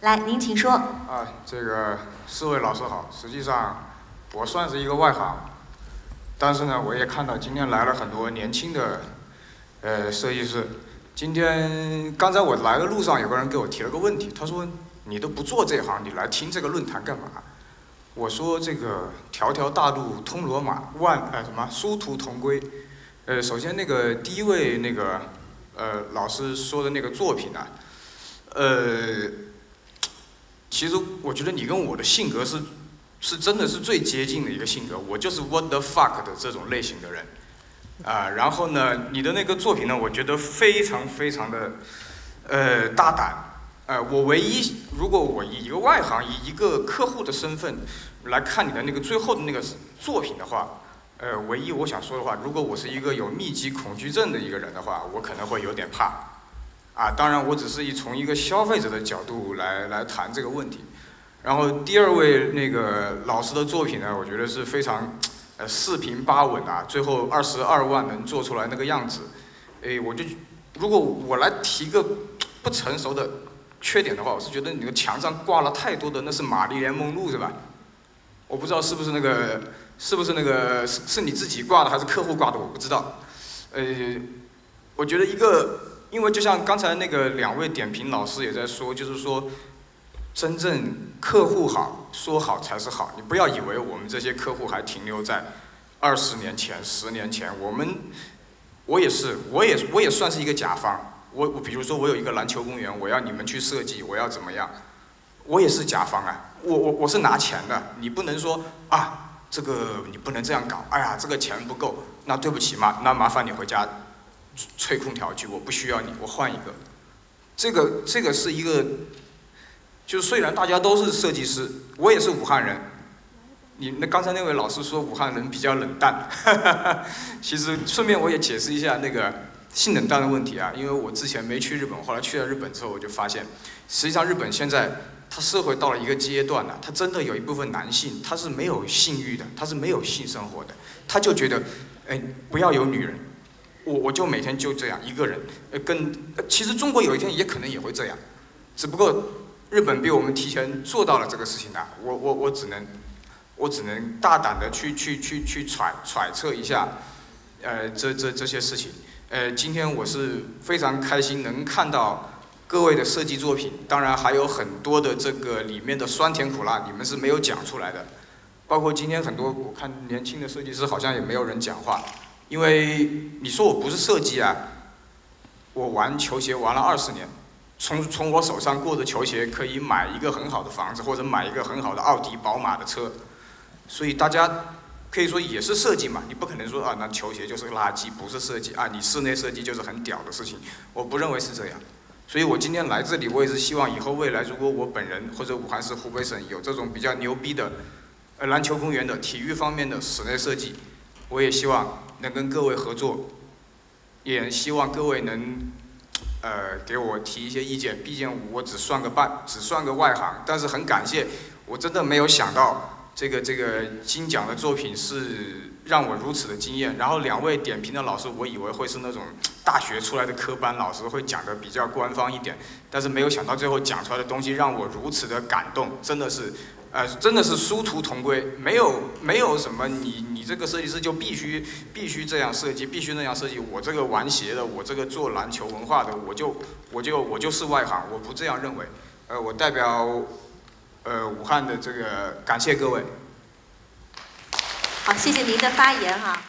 来，您请说。啊，这个四位老师好。实际上，我算是一个外行，但是呢，我也看到今天来了很多年轻的呃设计师。今天刚才我来的路上，有个人给我提了个问题，他说：“你都不做这行，你来听这个论坛干嘛？”我说：“这个条条大路通罗马，万呃什么殊途同归。”呃，首先那个第一位那个呃老师说的那个作品呢，呃，其实我觉得你跟我的性格是是真的是最接近的一个性格，我就是 what the fuck 的这种类型的人。啊，然后呢，你的那个作品呢，我觉得非常非常的，呃，大胆。呃，我唯一如果我以一个外行，以一个客户的身份来看你的那个最后的那个作品的话，呃，唯一我想说的话，如果我是一个有密集恐惧症的一个人的话，我可能会有点怕。啊，当然，我只是以从一个消费者的角度来来谈这个问题。然后第二位那个老师的作品呢，我觉得是非常。呃，四平八稳啊，最后二十二万能做出来那个样子，哎，我就如果我来提个不成熟的缺点的话，我是觉得你的墙上挂了太多的那是玛丽莲梦露是吧？我不知道是不是那个是不是那个是是你自己挂的还是客户挂的，我不知道。呃，我觉得一个，因为就像刚才那个两位点评老师也在说，就是说。真正客户好，说好才是好。你不要以为我们这些客户还停留在二十年前、十年前。我们，我也是，我也我也算是一个甲方。我我比如说，我有一个篮球公园，我要你们去设计，我要怎么样？我也是甲方啊。我我我是拿钱的。你不能说啊，这个你不能这样搞。哎呀，这个钱不够，那对不起嘛，那麻烦你回家吹空调去，我不需要你，我换一个。这个这个是一个。就虽然大家都是设计师，我也是武汉人。你那刚才那位老师说武汉人比较冷淡，哈哈哈其实顺便我也解释一下那个性冷淡的问题啊，因为我之前没去日本，后来去了日本之后，我就发现，实际上日本现在他社会到了一个阶段了，他真的有一部分男性他是没有性欲的，他是没有性生活的，他就觉得，哎，不要有女人，我我就每天就这样一个人，呃，跟其实中国有一天也可能也会这样，只不过。日本比我们提前做到了这个事情呢，我我我只能，我只能大胆的去去去去揣揣测一下，呃，这这这些事情，呃，今天我是非常开心能看到各位的设计作品，当然还有很多的这个里面的酸甜苦辣，你们是没有讲出来的，包括今天很多我看年轻的设计师好像也没有人讲话，因为你说我不是设计啊，我玩球鞋玩了二十年。从从我手上过的球鞋可以买一个很好的房子，或者买一个很好的奥迪、宝马的车，所以大家可以说也是设计嘛。你不可能说啊，那球鞋就是个垃圾，不是设计啊。你室内设计就是很屌的事情，我不认为是这样。所以我今天来这里，我也是希望以后未来，如果我本人或者武汉市、湖北省有这种比较牛逼的呃篮球公园的体育方面的室内设计，我也希望能跟各位合作，也希望各位能。呃，给我提一些意见，毕竟我只算个半，只算个外行。但是很感谢，我真的没有想到这个这个金奖的作品是让我如此的惊艳。然后两位点评的老师，我以为会是那种大学出来的科班老师，会讲的比较官方一点。但是没有想到最后讲出来的东西让我如此的感动，真的是。呃，真的是殊途同归，没有没有什么你你这个设计师就必须必须这样设计，必须那样设计。我这个玩鞋的，我这个做篮球文化的，我就我就我就是外行，我不这样认为。呃，我代表呃武汉的这个感谢各位。好，谢谢您的发言哈。